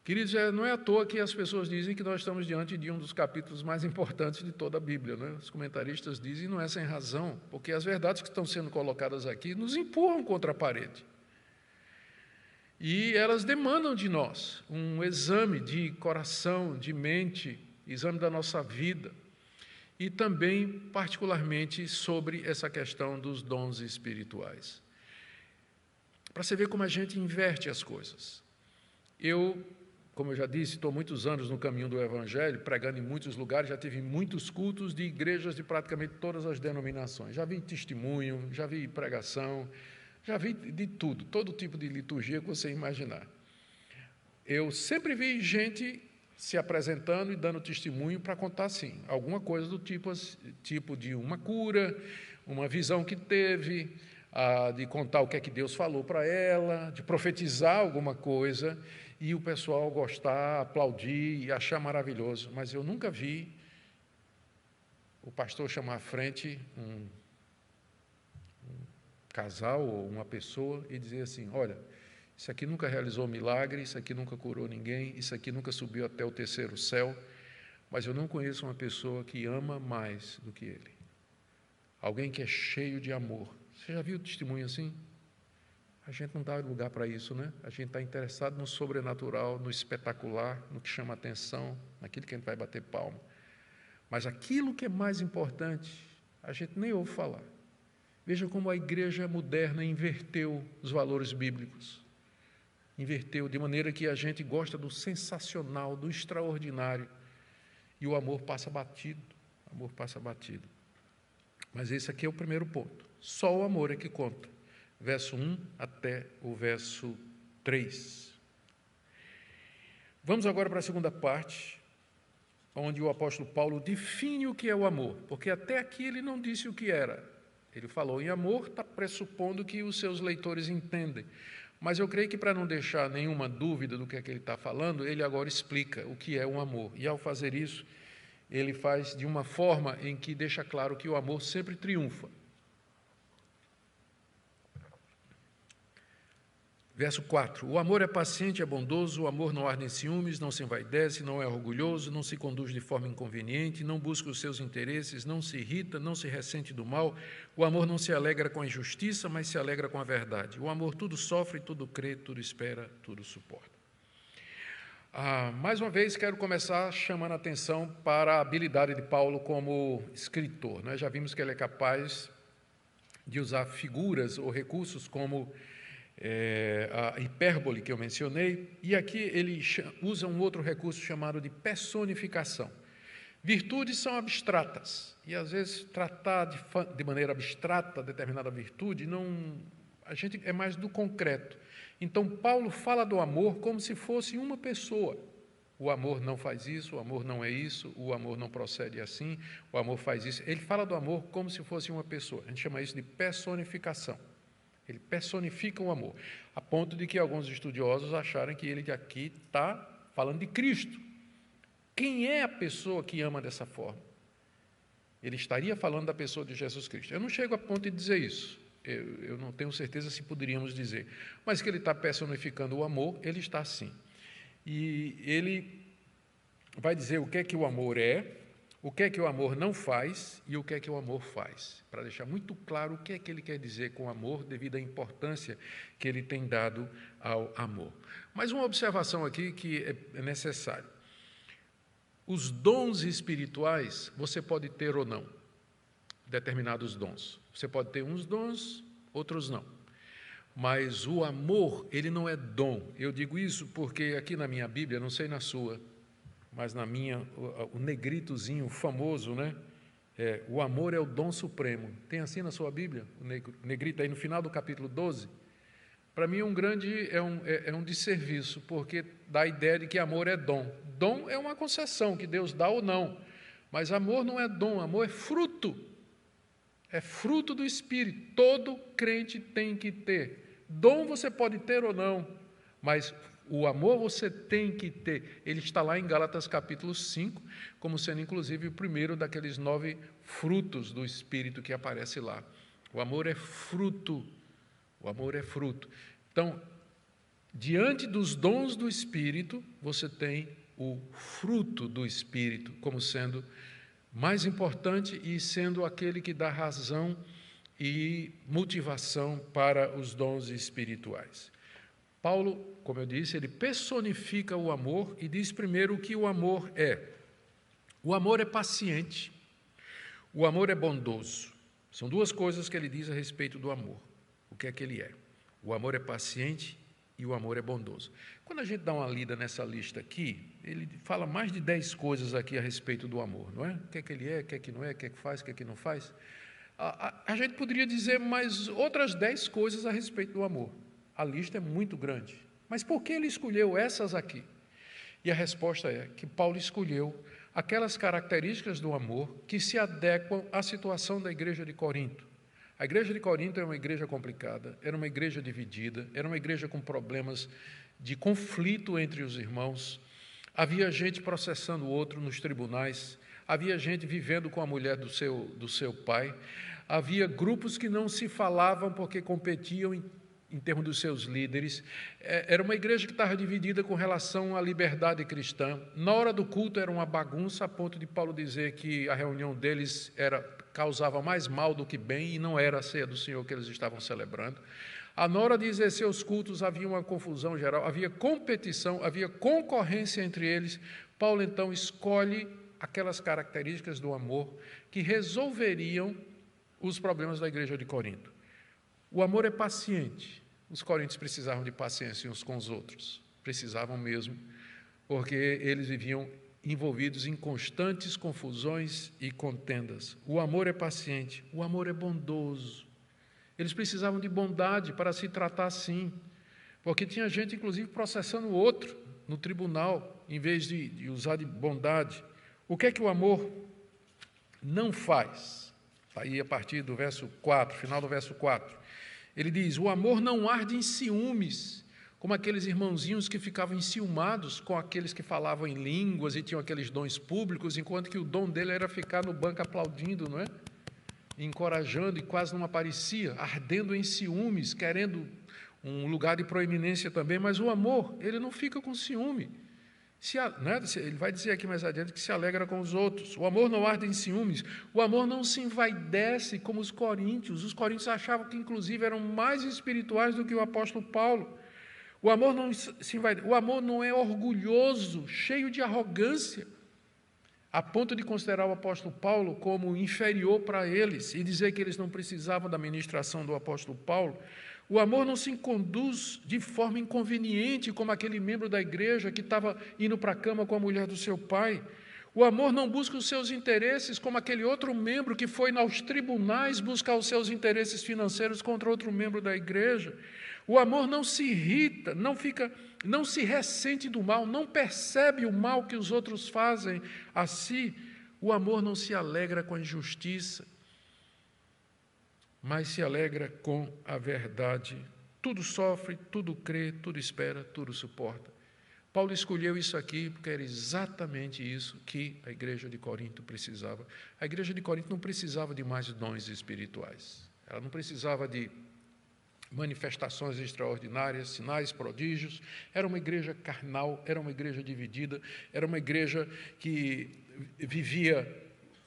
Queridos, não é à toa que as pessoas dizem que nós estamos diante de um dos capítulos mais importantes de toda a Bíblia. Né? Os comentaristas dizem, e não é sem razão, porque as verdades que estão sendo colocadas aqui nos empurram contra a parede. E elas demandam de nós um exame de coração, de mente, exame da nossa vida, e também, particularmente, sobre essa questão dos dons espirituais. Para você ver como a gente inverte as coisas. Eu como eu já disse, estou muitos anos no caminho do Evangelho, pregando em muitos lugares, já tive muitos cultos de igrejas de praticamente todas as denominações. Já vi testemunho, já vi pregação, já vi de tudo, todo tipo de liturgia que você imaginar. Eu sempre vi gente se apresentando e dando testemunho para contar assim, alguma coisa do tipo, tipo de uma cura, uma visão que teve, de contar o que é que Deus falou para ela, de profetizar alguma coisa e o pessoal gostar, aplaudir e achar maravilhoso. Mas eu nunca vi o pastor chamar à frente um, um casal ou uma pessoa e dizer assim: olha, isso aqui nunca realizou milagre, isso aqui nunca curou ninguém, isso aqui nunca subiu até o terceiro céu, mas eu não conheço uma pessoa que ama mais do que ele. Alguém que é cheio de amor. Você já viu testemunho assim? A gente não dá lugar para isso, né? A gente está interessado no sobrenatural, no espetacular, no que chama atenção, naquilo que a gente vai bater palma. Mas aquilo que é mais importante, a gente nem ouve falar. Veja como a igreja moderna inverteu os valores bíblicos. Inverteu de maneira que a gente gosta do sensacional, do extraordinário, e o amor passa batido. O amor passa batido. Mas esse aqui é o primeiro ponto. Só o amor é que conta verso 1 até o verso 3. Vamos agora para a segunda parte. onde o apóstolo Paulo define o que é o amor, porque até aqui ele não disse o que era. Ele falou em amor, está pressupondo que os seus leitores entendem. Mas eu creio que para não deixar nenhuma dúvida do que é que ele está falando, ele agora explica o que é um amor. E ao fazer isso, ele faz de uma forma em que deixa claro que o amor sempre triunfa. Verso 4: O amor é paciente, é bondoso, o amor não arde em ciúmes, não se envaidece, não é orgulhoso, não se conduz de forma inconveniente, não busca os seus interesses, não se irrita, não se ressente do mal. O amor não se alegra com a injustiça, mas se alegra com a verdade. O amor tudo sofre, tudo crê, tudo espera, tudo suporta. Ah, mais uma vez, quero começar chamando a atenção para a habilidade de Paulo como escritor. Nós já vimos que ele é capaz de usar figuras ou recursos como é, a hipérbole que eu mencionei, e aqui ele usa um outro recurso chamado de personificação. Virtudes são abstratas, e às vezes tratar de, de maneira abstrata determinada virtude, não, a gente é mais do concreto. Então, Paulo fala do amor como se fosse uma pessoa. O amor não faz isso, o amor não é isso, o amor não procede assim, o amor faz isso. Ele fala do amor como se fosse uma pessoa. A gente chama isso de personificação. Ele personifica o amor, a ponto de que alguns estudiosos acharem que ele aqui está falando de Cristo. Quem é a pessoa que ama dessa forma? Ele estaria falando da pessoa de Jesus Cristo. Eu não chego a ponto de dizer isso. Eu, eu não tenho certeza se poderíamos dizer. Mas que ele está personificando o amor, ele está sim. E ele vai dizer o que é que o amor é, o que é que o amor não faz e o que é que o amor faz, para deixar muito claro o que é que ele quer dizer com amor, devido à importância que ele tem dado ao amor. Mas uma observação aqui que é necessária. Os dons espirituais você pode ter ou não, determinados dons. Você pode ter uns dons, outros não. Mas o amor, ele não é dom. Eu digo isso porque aqui na minha Bíblia, não sei na sua, mas na minha, o, o negritozinho famoso, né? É, o amor é o dom supremo. Tem assim na sua Bíblia, o negrito aí no final do capítulo 12? Para mim, um grande é um, é, é um desserviço, porque dá a ideia de que amor é dom. Dom é uma concessão que Deus dá ou não, mas amor não é dom, amor é fruto. É fruto do Espírito. Todo crente tem que ter. Dom você pode ter ou não, mas o amor você tem que ter. Ele está lá em Gálatas capítulo 5, como sendo inclusive o primeiro daqueles nove frutos do Espírito que aparece lá. O amor é fruto. O amor é fruto. Então, diante dos dons do Espírito, você tem o fruto do Espírito como sendo mais importante e sendo aquele que dá razão e motivação para os dons espirituais. Paulo, como eu disse, ele personifica o amor e diz primeiro o que o amor é. O amor é paciente, o amor é bondoso. São duas coisas que ele diz a respeito do amor. O que é que ele é? O amor é paciente e o amor é bondoso. Quando a gente dá uma lida nessa lista aqui, ele fala mais de dez coisas aqui a respeito do amor, não é? O que é que ele é, o que é que não é, o que é que faz, o que é que não faz. A, a, a gente poderia dizer mais outras dez coisas a respeito do amor. A lista é muito grande. Mas por que ele escolheu essas aqui? E a resposta é que Paulo escolheu aquelas características do amor que se adequam à situação da igreja de Corinto. A igreja de Corinto era uma igreja complicada, era uma igreja dividida, era uma igreja com problemas de conflito entre os irmãos. Havia gente processando o outro nos tribunais, havia gente vivendo com a mulher do seu, do seu pai, havia grupos que não se falavam porque competiam em em termos dos seus líderes. É, era uma igreja que estava dividida com relação à liberdade cristã. Na hora do culto era uma bagunça, a ponto de Paulo dizer que a reunião deles era causava mais mal do que bem e não era a ceia do Senhor que eles estavam celebrando. A na hora de exercer os cultos havia uma confusão geral, havia competição, havia concorrência entre eles. Paulo então escolhe aquelas características do amor que resolveriam os problemas da igreja de Corinto. O amor é paciente, os coríntios precisavam de paciência uns com os outros, precisavam mesmo, porque eles viviam envolvidos em constantes confusões e contendas. O amor é paciente, o amor é bondoso. Eles precisavam de bondade para se tratar assim, porque tinha gente, inclusive, processando o outro no tribunal, em vez de, de usar de bondade. O que é que o amor não faz? Está aí a partir do verso 4, final do verso 4. Ele diz: O amor não arde em ciúmes, como aqueles irmãozinhos que ficavam enciumados com aqueles que falavam em línguas e tinham aqueles dons públicos, enquanto que o dom dele era ficar no banco aplaudindo, não é? Encorajando e quase não aparecia, ardendo em ciúmes, querendo um lugar de proeminência também, mas o amor, ele não fica com ciúme. Se, né, ele vai dizer aqui mais adiante que se alegra com os outros. O amor não arde em ciúmes. O amor não se envaidece como os coríntios. Os coríntios achavam que, inclusive, eram mais espirituais do que o apóstolo Paulo. O amor não se envaidece. O amor não é orgulhoso, cheio de arrogância, a ponto de considerar o apóstolo Paulo como inferior para eles e dizer que eles não precisavam da ministração do apóstolo Paulo. O amor não se conduz de forma inconveniente, como aquele membro da igreja que estava indo para a cama com a mulher do seu pai. O amor não busca os seus interesses, como aquele outro membro que foi aos tribunais buscar os seus interesses financeiros contra outro membro da igreja. O amor não se irrita, não fica, não se ressente do mal, não percebe o mal que os outros fazem a si. O amor não se alegra com a injustiça, mas se alegra com a verdade. Tudo sofre, tudo crê, tudo espera, tudo suporta. Paulo escolheu isso aqui porque era exatamente isso que a igreja de Corinto precisava. A igreja de Corinto não precisava de mais dons espirituais. Ela não precisava de manifestações extraordinárias, sinais, prodígios. Era uma igreja carnal, era uma igreja dividida, era uma igreja que vivia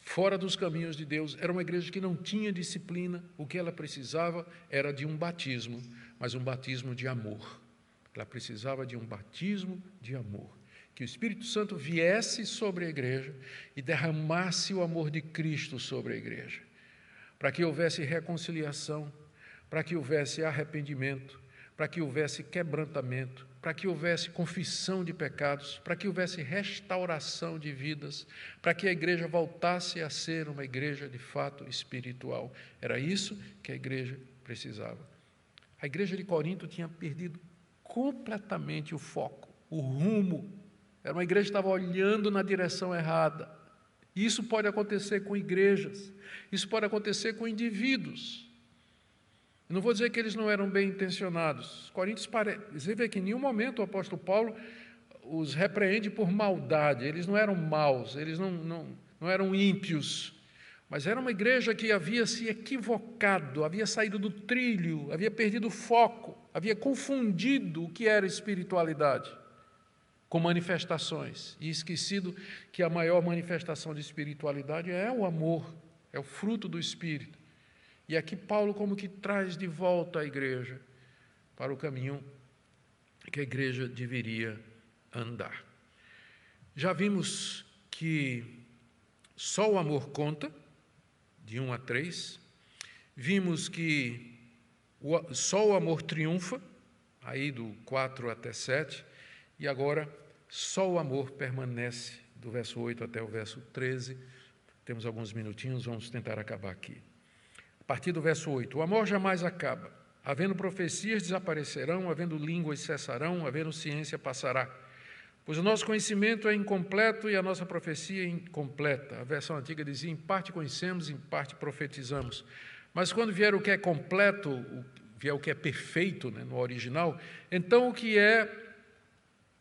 fora dos caminhos de Deus, era uma igreja que não tinha disciplina, o que ela precisava era de um batismo, mas um batismo de amor. Ela precisava de um batismo de amor. Que o Espírito Santo viesse sobre a igreja e derramasse o amor de Cristo sobre a igreja, para que houvesse reconciliação, para que houvesse arrependimento, para que houvesse quebrantamento, para que houvesse confissão de pecados, para que houvesse restauração de vidas, para que a igreja voltasse a ser uma igreja de fato espiritual. Era isso que a igreja precisava. A igreja de Corinto tinha perdido completamente o foco, o rumo. Era uma igreja que estava olhando na direção errada. Isso pode acontecer com igrejas, isso pode acontecer com indivíduos. Não vou dizer que eles não eram bem intencionados. Os coríntios, pare... você vê que em nenhum momento o apóstolo Paulo os repreende por maldade. Eles não eram maus, eles não, não, não eram ímpios. Mas era uma igreja que havia se equivocado, havia saído do trilho, havia perdido o foco, havia confundido o que era espiritualidade com manifestações e esquecido que a maior manifestação de espiritualidade é o amor, é o fruto do Espírito. E aqui Paulo como que traz de volta a igreja para o caminho que a igreja deveria andar. Já vimos que só o amor conta, de 1 a 3. Vimos que só o amor triunfa, aí do 4 até 7. E agora, só o amor permanece, do verso 8 até o verso 13. Temos alguns minutinhos, vamos tentar acabar aqui partir do verso 8: O amor jamais acaba. Havendo profecias desaparecerão, havendo línguas cessarão, havendo ciência passará. Pois o nosso conhecimento é incompleto e a nossa profecia é incompleta. A versão antiga dizia: em parte conhecemos, em parte profetizamos. Mas quando vier o que é completo, vier o que é perfeito, né, no original, então o que é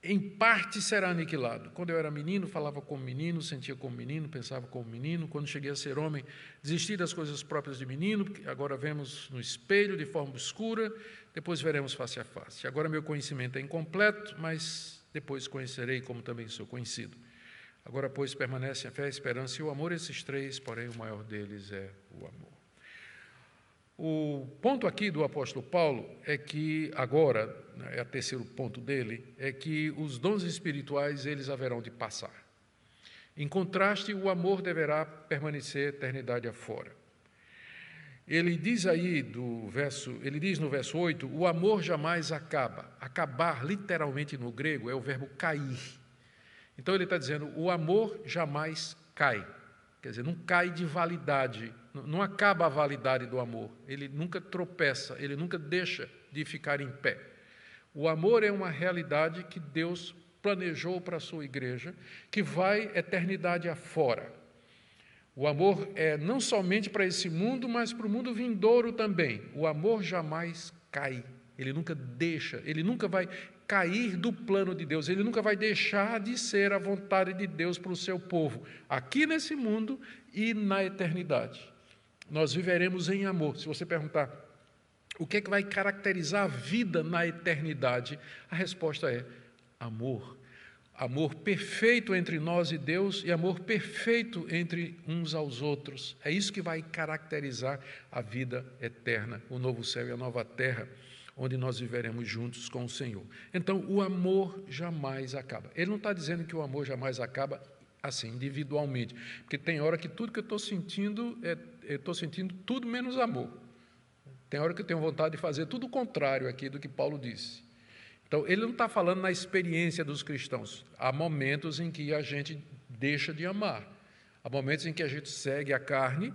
em parte será aniquilado. Quando eu era menino, falava como menino, sentia como menino, pensava como menino. Quando cheguei a ser homem, desisti das coisas próprias de menino, agora vemos no espelho de forma escura, depois veremos face a face. Agora meu conhecimento é incompleto, mas depois conhecerei como também sou conhecido. Agora, pois, permanecem a fé, a esperança e o amor, esses três, porém o maior deles é o amor. O ponto aqui do apóstolo Paulo é que agora, né, é o terceiro ponto dele, é que os dons espirituais eles haverão de passar. Em contraste, o amor deverá permanecer eternidade afora. Ele diz aí do verso, ele diz no verso 8, o amor jamais acaba. Acabar, literalmente no grego, é o verbo cair. Então ele está dizendo, o amor jamais cai. Quer dizer, não cai de validade não acaba a validade do amor. Ele nunca tropeça, ele nunca deixa de ficar em pé. O amor é uma realidade que Deus planejou para a sua igreja, que vai eternidade afora. O amor é não somente para esse mundo, mas para o mundo vindouro também. O amor jamais cai, ele nunca deixa, ele nunca vai cair do plano de Deus, ele nunca vai deixar de ser a vontade de Deus para o seu povo, aqui nesse mundo e na eternidade. Nós viveremos em amor. Se você perguntar o que é que vai caracterizar a vida na eternidade, a resposta é amor. Amor perfeito entre nós e Deus e amor perfeito entre uns aos outros. É isso que vai caracterizar a vida eterna, o novo céu e a nova terra onde nós viveremos juntos com o Senhor. Então, o amor jamais acaba. Ele não está dizendo que o amor jamais acaba assim, individualmente, porque tem hora que tudo que eu estou sentindo, é, eu estou sentindo tudo menos amor. Tem hora que eu tenho vontade de fazer tudo o contrário aqui do que Paulo disse. Então, ele não está falando na experiência dos cristãos. Há momentos em que a gente deixa de amar. Há momentos em que a gente segue a carne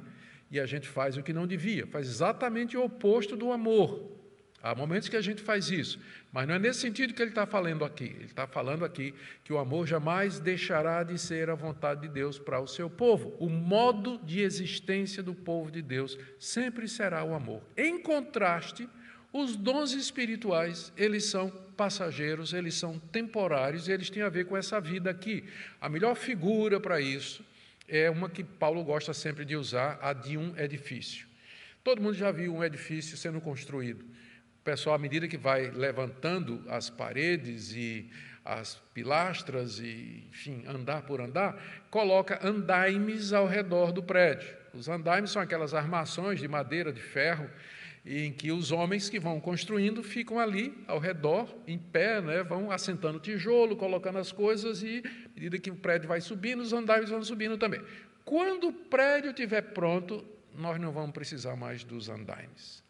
e a gente faz o que não devia, faz exatamente o oposto do amor. Há momentos que a gente faz isso, mas não é nesse sentido que ele está falando aqui. Ele está falando aqui que o amor jamais deixará de ser a vontade de Deus para o seu povo. O modo de existência do povo de Deus sempre será o amor. Em contraste, os dons espirituais, eles são passageiros, eles são temporários, eles têm a ver com essa vida aqui. A melhor figura para isso é uma que Paulo gosta sempre de usar, a de um edifício. Todo mundo já viu um edifício sendo construído. O pessoal, à medida que vai levantando as paredes e as pilastras e, enfim, andar por andar, coloca andaimes ao redor do prédio. Os andaimes são aquelas armações de madeira, de ferro, em que os homens que vão construindo ficam ali ao redor, em pé, né, vão assentando tijolo, colocando as coisas e, à medida que o prédio vai subindo, os andaimes vão subindo também. Quando o prédio estiver pronto, nós não vamos precisar mais dos andaimes.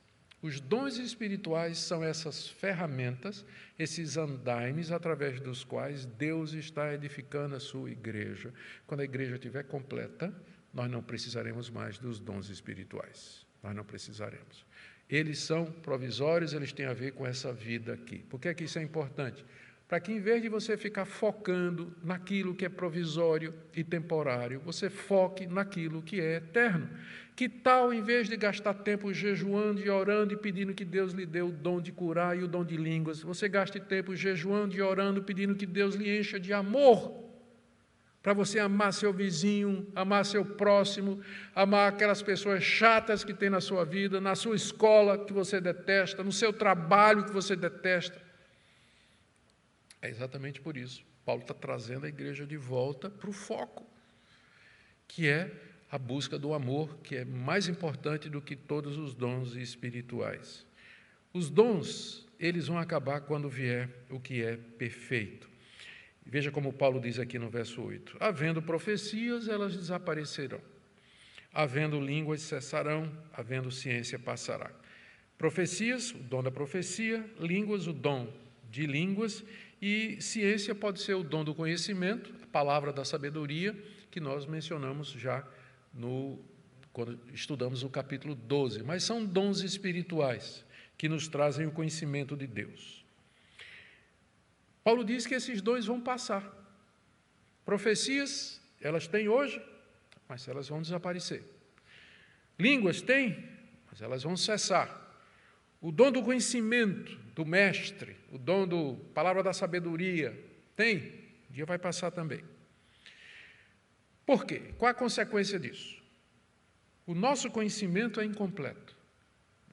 Os dons espirituais são essas ferramentas, esses andaimes através dos quais Deus está edificando a sua igreja. Quando a igreja estiver completa, nós não precisaremos mais dos dons espirituais. Nós não precisaremos. Eles são provisórios, eles têm a ver com essa vida aqui. Por que, é que isso é importante? Para que, em vez de você ficar focando naquilo que é provisório e temporário, você foque naquilo que é eterno. Que tal, em vez de gastar tempo jejuando e orando e pedindo que Deus lhe dê o dom de curar e o dom de línguas, você gaste tempo jejuando e orando, pedindo que Deus lhe encha de amor, para você amar seu vizinho, amar seu próximo, amar aquelas pessoas chatas que tem na sua vida, na sua escola que você detesta, no seu trabalho que você detesta. É exatamente por isso. Paulo está trazendo a igreja de volta para o foco, que é a busca do amor, que é mais importante do que todos os dons espirituais. Os dons, eles vão acabar quando vier o que é perfeito. Veja como Paulo diz aqui no verso 8: Havendo profecias, elas desaparecerão. Havendo línguas, cessarão. Havendo ciência, passará. Profecias, o dom da profecia, línguas, o dom de línguas, e ciência pode ser o dom do conhecimento, a palavra da sabedoria, que nós mencionamos já no, quando estudamos o capítulo 12, mas são dons espirituais que nos trazem o conhecimento de Deus. Paulo diz que esses dons vão passar. Profecias, elas têm hoje, mas elas vão desaparecer. Línguas têm, mas elas vão cessar. O dom do conhecimento do mestre, o dom da palavra da sabedoria, tem, um dia vai passar também. Por quê? Qual a consequência disso? O nosso conhecimento é incompleto.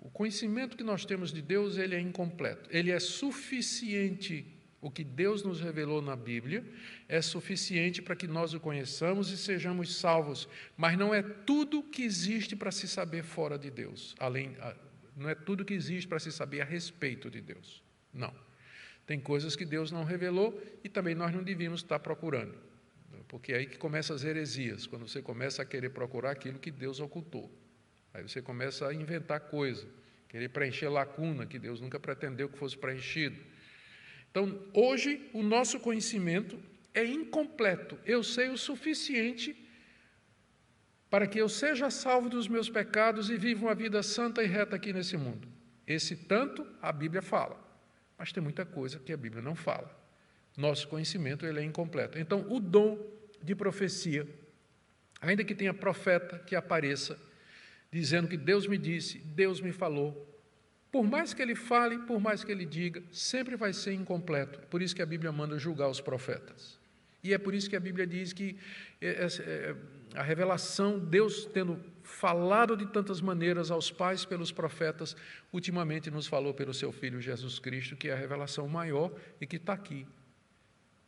O conhecimento que nós temos de Deus, ele é incompleto. Ele é suficiente, o que Deus nos revelou na Bíblia, é suficiente para que nós o conheçamos e sejamos salvos, mas não é tudo que existe para se saber fora de Deus, além não é tudo que existe para se saber a respeito de Deus. Não. Tem coisas que Deus não revelou e também nós não devíamos estar procurando porque é aí que começam as heresias, quando você começa a querer procurar aquilo que Deus ocultou. Aí você começa a inventar coisa, querer preencher lacuna que Deus nunca pretendeu que fosse preenchido. Então, hoje, o nosso conhecimento é incompleto. Eu sei o suficiente para que eu seja salvo dos meus pecados e viva uma vida santa e reta aqui nesse mundo. Esse tanto a Bíblia fala, mas tem muita coisa que a Bíblia não fala. nosso conhecimento ele é incompleto. Então, o dom de profecia, ainda que tenha profeta que apareça dizendo que Deus me disse, Deus me falou, por mais que ele fale, por mais que ele diga, sempre vai ser incompleto. Por isso que a Bíblia manda julgar os profetas. E é por isso que a Bíblia diz que é, é, é, a revelação, Deus tendo falado de tantas maneiras aos pais pelos profetas, ultimamente nos falou pelo seu Filho Jesus Cristo, que é a revelação maior e que está aqui.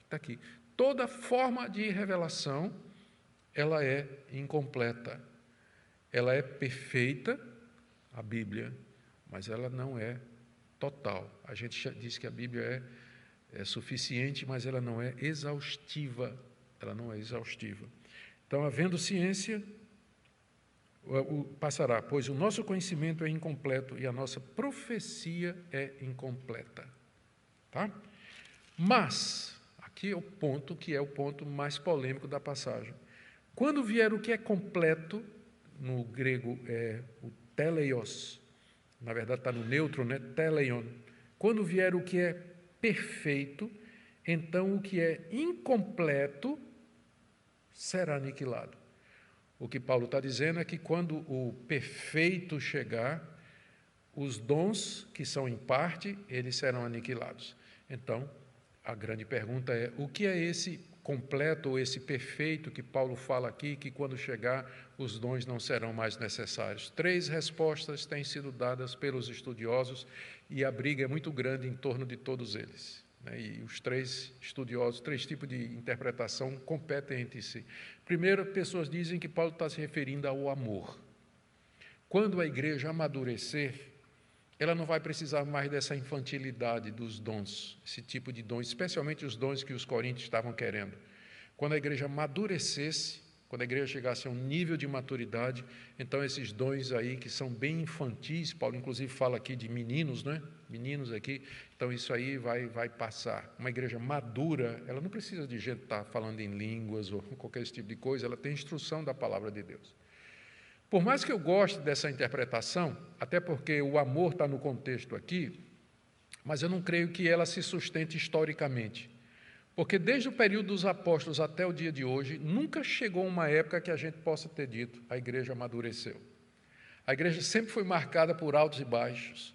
Está aqui. Toda forma de revelação, ela é incompleta. Ela é perfeita, a Bíblia, mas ela não é total. A gente diz que a Bíblia é, é suficiente, mas ela não é exaustiva. Ela não é exaustiva. Então, havendo ciência, passará, pois o nosso conhecimento é incompleto e a nossa profecia é incompleta. Tá? Mas, aqui é o ponto que é o ponto mais polêmico da passagem. Quando vier o que é completo, no grego é o teleios, na verdade está no neutro, né? Teleion. Quando vier o que é perfeito, então o que é incompleto será aniquilado. O que Paulo está dizendo é que quando o perfeito chegar, os dons que são em parte, eles serão aniquilados. Então, a grande pergunta é: o que é esse completo ou esse perfeito que Paulo fala aqui, que quando chegar os dons não serão mais necessários? Três respostas têm sido dadas pelos estudiosos e a briga é muito grande em torno de todos eles. Né? E os três estudiosos, três tipos de interpretação competem entre si. Primeiro, pessoas dizem que Paulo está se referindo ao amor. Quando a igreja amadurecer, ela não vai precisar mais dessa infantilidade dos dons, esse tipo de dons, especialmente os dons que os coríntios estavam querendo. Quando a igreja amadurecesse, quando a igreja chegasse a um nível de maturidade, então esses dons aí que são bem infantis, Paulo inclusive fala aqui de meninos, né? Meninos aqui, então isso aí vai vai passar. Uma igreja madura, ela não precisa de gente estar tá falando em línguas ou *laughs* qualquer tipo de coisa, ela tem instrução da palavra de Deus. Por mais que eu goste dessa interpretação, até porque o amor está no contexto aqui, mas eu não creio que ela se sustente historicamente. Porque desde o período dos apóstolos até o dia de hoje, nunca chegou uma época que a gente possa ter dito a igreja amadureceu. A igreja sempre foi marcada por altos e baixos,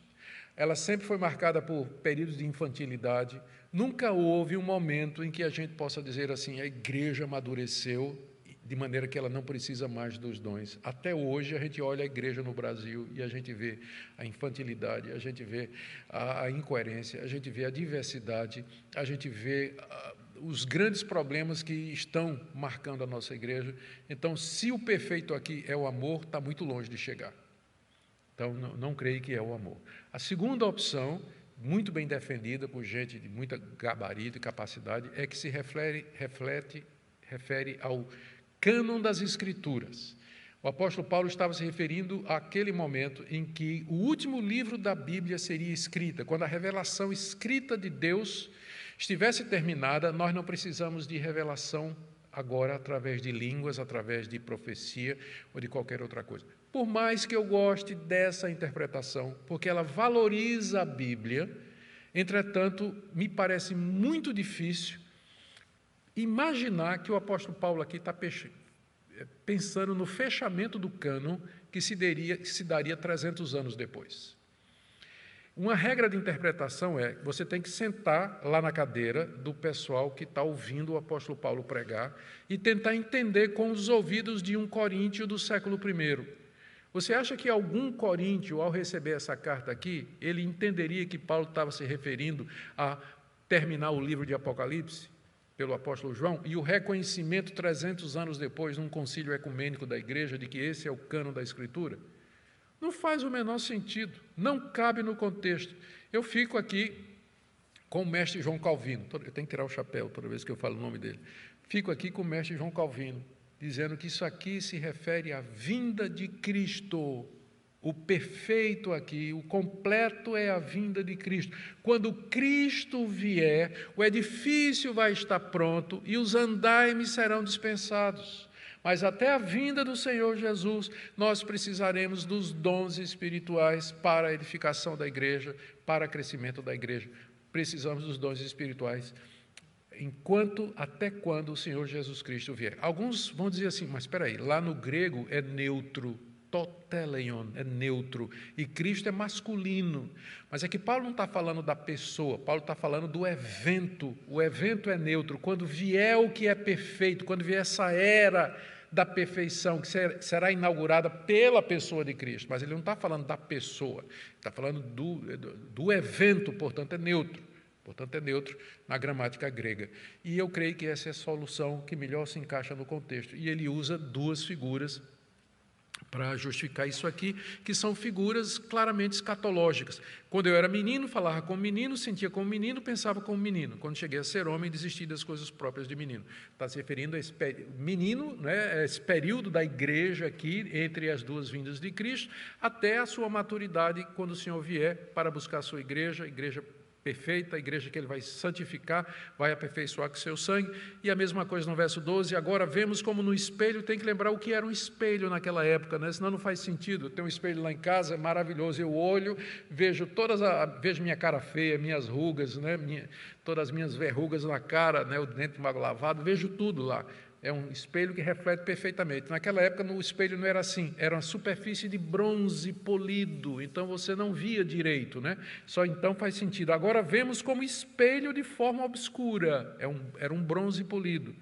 ela sempre foi marcada por períodos de infantilidade. Nunca houve um momento em que a gente possa dizer assim: a igreja amadureceu de maneira que ela não precisa mais dos dons. Até hoje a gente olha a igreja no Brasil e a gente vê a infantilidade, a gente vê a, incoerência, a gente vê a diversidade, a gente vê a, os grandes problemas que estão marcando a nossa igreja. Então, se o perfeito aqui é o amor, está muito longe de chegar. Então, não, não creio que é o amor. A segunda opção, muito bem defendida por gente de muita gabarito e capacidade, é que se refere, reflete, refere ao cânon das Escrituras. O apóstolo Paulo estava se referindo àquele momento em que o último livro da Bíblia seria escrita, quando a revelação escrita de Deus estivesse terminada, nós não precisamos de revelação agora através de línguas, através de profecia ou de qualquer outra coisa. Por mais que eu goste dessa interpretação, porque ela valoriza a Bíblia, entretanto, me parece muito difícil imaginar que o apóstolo Paulo aqui está pensando no fechamento do cânon que se, daria, que se daria 300 anos depois. Uma regra de interpretação é que você tem que sentar lá na cadeira do pessoal que está ouvindo o apóstolo Paulo pregar e tentar entender com os ouvidos de um coríntio do século I. Você acha que algum coríntio, ao receber essa carta aqui, ele entenderia que Paulo estava se referindo a terminar o livro de Apocalipse? Pelo apóstolo João, e o reconhecimento 300 anos depois, num concílio ecumênico da igreja, de que esse é o cano da Escritura, não faz o menor sentido, não cabe no contexto. Eu fico aqui com o mestre João Calvino, eu tenho que tirar o chapéu toda vez que eu falo o nome dele. Fico aqui com o mestre João Calvino, dizendo que isso aqui se refere à vinda de Cristo, o perfeito aqui, o completo é a vinda de Cristo. Quando Cristo vier, o edifício vai estar pronto e os andaimes serão dispensados. Mas até a vinda do Senhor Jesus, nós precisaremos dos dons espirituais para a edificação da igreja, para o crescimento da igreja. Precisamos dos dons espirituais enquanto, até quando o Senhor Jesus Cristo vier. Alguns vão dizer assim, mas espera aí, lá no grego é neutro, toteleion, é neutro, e Cristo é masculino. Mas é que Paulo não está falando da pessoa, Paulo está falando do evento. O evento é neutro. Quando vier o que é perfeito, quando vier essa era da perfeição que será inaugurada pela pessoa de Cristo. Mas ele não está falando da pessoa, está falando do, do evento, portanto é neutro. Portanto, é neutro na gramática grega. E eu creio que essa é a solução que melhor se encaixa no contexto. E ele usa duas figuras para justificar isso aqui, que são figuras claramente escatológicas. Quando eu era menino, falava como menino, sentia como menino, pensava como menino. Quando cheguei a ser homem, desisti das coisas próprias de menino. Está se referindo a esse menino, né, esse período da igreja aqui, entre as duas vindas de Cristo, até a sua maturidade, quando o Senhor vier para buscar a sua igreja, a igreja perfeita, a igreja que ele vai santificar, vai aperfeiçoar com seu sangue. E a mesma coisa no verso 12, agora vemos como no espelho, tem que lembrar o que era um espelho naquela época, né? senão não faz sentido. Tem um espelho lá em casa, é maravilhoso, eu olho, vejo todas a, vejo minha cara feia, minhas rugas, né? Minha, todas as minhas verrugas na cara, né? o dente mal lavado, vejo tudo lá é um espelho que reflete perfeitamente. Naquela época, no espelho não era assim, era uma superfície de bronze polido, então você não via direito, né? Só então faz sentido. Agora vemos como espelho de forma obscura, é um, era um bronze polido.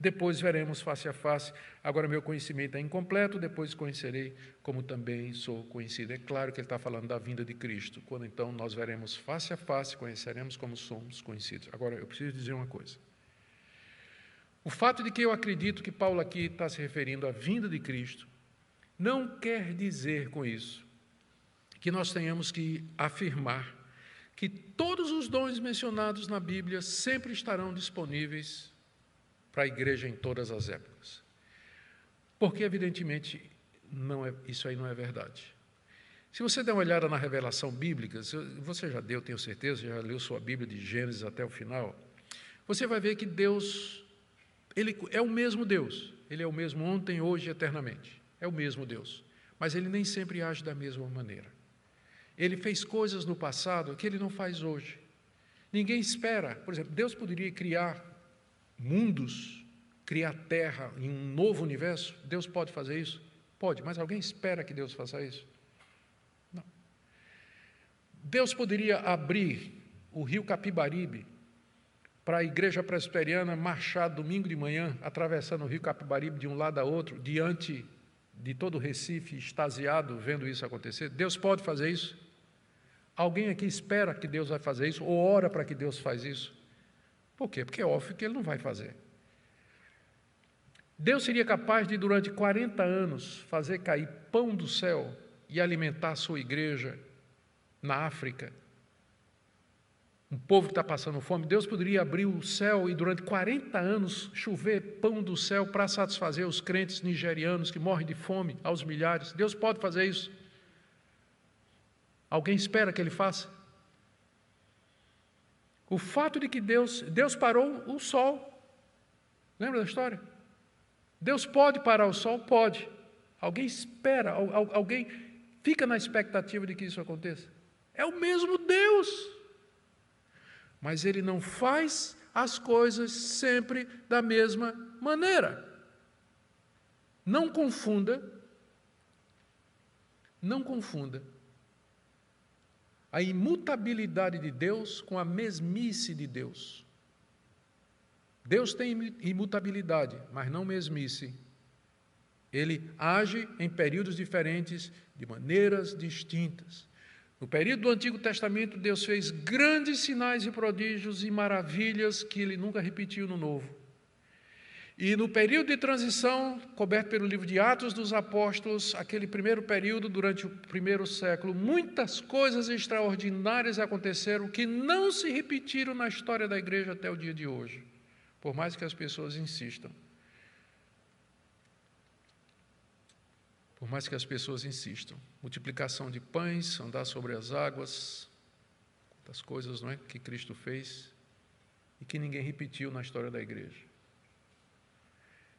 Depois veremos face a face. Agora meu conhecimento é incompleto, depois conhecerei como também sou conhecido. É claro que ele está falando da vinda de Cristo. Quando então nós veremos face a face, conheceremos como somos conhecidos. Agora eu preciso dizer uma coisa. O fato de que eu acredito que Paulo aqui está se referindo à vinda de Cristo, não quer dizer com isso que nós tenhamos que afirmar que todos os dons mencionados na Bíblia sempre estarão disponíveis para a igreja em todas as épocas. Porque, evidentemente, não é, isso aí não é verdade. Se você der uma olhada na revelação bíblica, você já deu, tenho certeza, já leu sua Bíblia de Gênesis até o final, você vai ver que Deus ele é o mesmo Deus. Ele é o mesmo ontem, hoje e eternamente. É o mesmo Deus. Mas ele nem sempre age da mesma maneira. Ele fez coisas no passado que ele não faz hoje. Ninguém espera. Por exemplo, Deus poderia criar mundos, criar terra em um novo universo? Deus pode fazer isso? Pode, mas alguém espera que Deus faça isso? Não. Deus poderia abrir o rio Capibaribe para a igreja presbiteriana marchar domingo de manhã, atravessando o rio Capibaribe de um lado a outro, diante de todo o Recife, extasiado, vendo isso acontecer? Deus pode fazer isso? Alguém aqui espera que Deus vai fazer isso, ou ora para que Deus faz isso? Por quê? Porque é óbvio que Ele não vai fazer. Deus seria capaz de, durante 40 anos, fazer cair pão do céu e alimentar sua igreja na África, um povo que está passando fome, Deus poderia abrir o céu e durante 40 anos chover pão do céu para satisfazer os crentes nigerianos que morrem de fome aos milhares. Deus pode fazer isso. Alguém espera que ele faça? O fato de que Deus, Deus parou o sol. Lembra da história? Deus pode parar o sol? Pode. Alguém espera, alguém fica na expectativa de que isso aconteça. É o mesmo Deus mas ele não faz as coisas sempre da mesma maneira. Não confunda, não confunda a imutabilidade de Deus com a mesmice de Deus. Deus tem imutabilidade, mas não mesmice. Ele age em períodos diferentes, de maneiras distintas. No período do Antigo Testamento, Deus fez grandes sinais e prodígios e maravilhas que ele nunca repetiu no Novo. E no período de transição, coberto pelo livro de Atos dos Apóstolos, aquele primeiro período, durante o primeiro século, muitas coisas extraordinárias aconteceram que não se repetiram na história da igreja até o dia de hoje, por mais que as pessoas insistam. por mais que as pessoas insistam. Multiplicação de pães, andar sobre as águas, quantas coisas não é, que Cristo fez e que ninguém repetiu na história da igreja.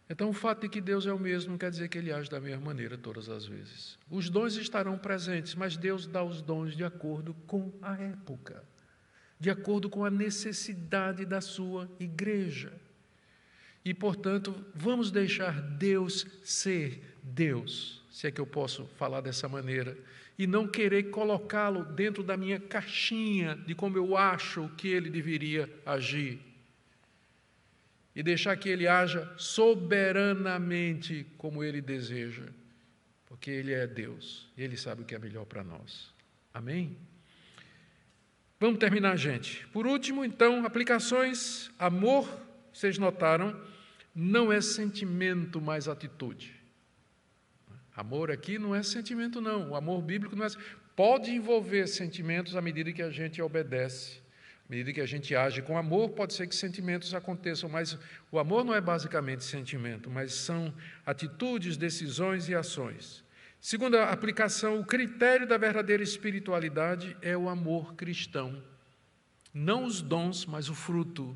Então, o fato de que Deus é o mesmo quer dizer que ele age da mesma maneira todas as vezes. Os dons estarão presentes, mas Deus dá os dons de acordo com a época. de acordo com a necessidade da sua igreja. E, portanto, vamos deixar Deus ser Deus, se é que eu posso falar dessa maneira, e não querer colocá-lo dentro da minha caixinha de como eu acho que ele deveria agir. E deixar que ele haja soberanamente como ele deseja, porque ele é Deus ele sabe o que é melhor para nós. Amém? Vamos terminar, gente. Por último, então, aplicações. Amor, vocês notaram, não é sentimento, mas atitude. Amor aqui não é sentimento, não. O amor bíblico não é. Pode envolver sentimentos à medida que a gente obedece, à medida que a gente age com amor, pode ser que sentimentos aconteçam, mas o amor não é basicamente sentimento, mas são atitudes, decisões e ações. Segunda aplicação, o critério da verdadeira espiritualidade é o amor cristão. Não os dons, mas o fruto.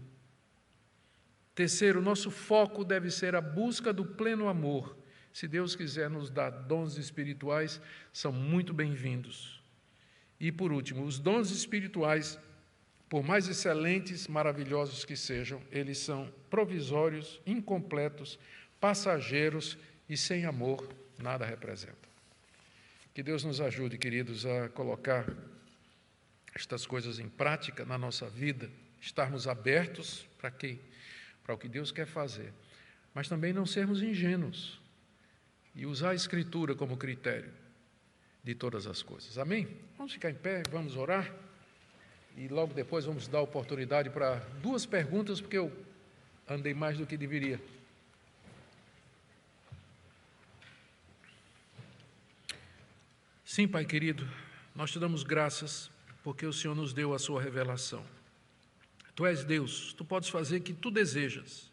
Terceiro, nosso foco deve ser a busca do pleno amor. Se Deus quiser nos dar dons espirituais, são muito bem-vindos. E por último, os dons espirituais, por mais excelentes, maravilhosos que sejam, eles são provisórios, incompletos, passageiros e sem amor nada representam. Que Deus nos ajude, queridos, a colocar estas coisas em prática na nossa vida, estarmos abertos para quem, para o que Deus quer fazer, mas também não sermos ingênuos e usar a Escritura como critério de todas as coisas. Amém? Vamos ficar em pé, vamos orar e logo depois vamos dar oportunidade para duas perguntas, porque eu andei mais do que deveria. Sim, Pai querido, nós te damos graças porque o Senhor nos deu a sua revelação. Tu és Deus, tu podes fazer o que tu desejas,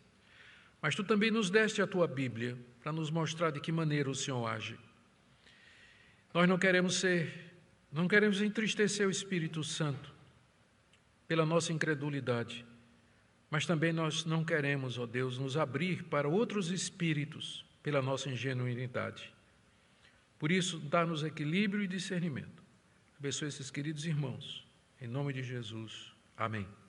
mas tu também nos deste a tua Bíblia para nos mostrar de que maneira o Senhor age. Nós não queremos ser, não queremos entristecer o Espírito Santo pela nossa incredulidade, mas também nós não queremos, ó Deus, nos abrir para outros espíritos pela nossa ingenuidade. Por isso, dá-nos equilíbrio e discernimento. Abençoe esses queridos irmãos. Em nome de Jesus. Amém.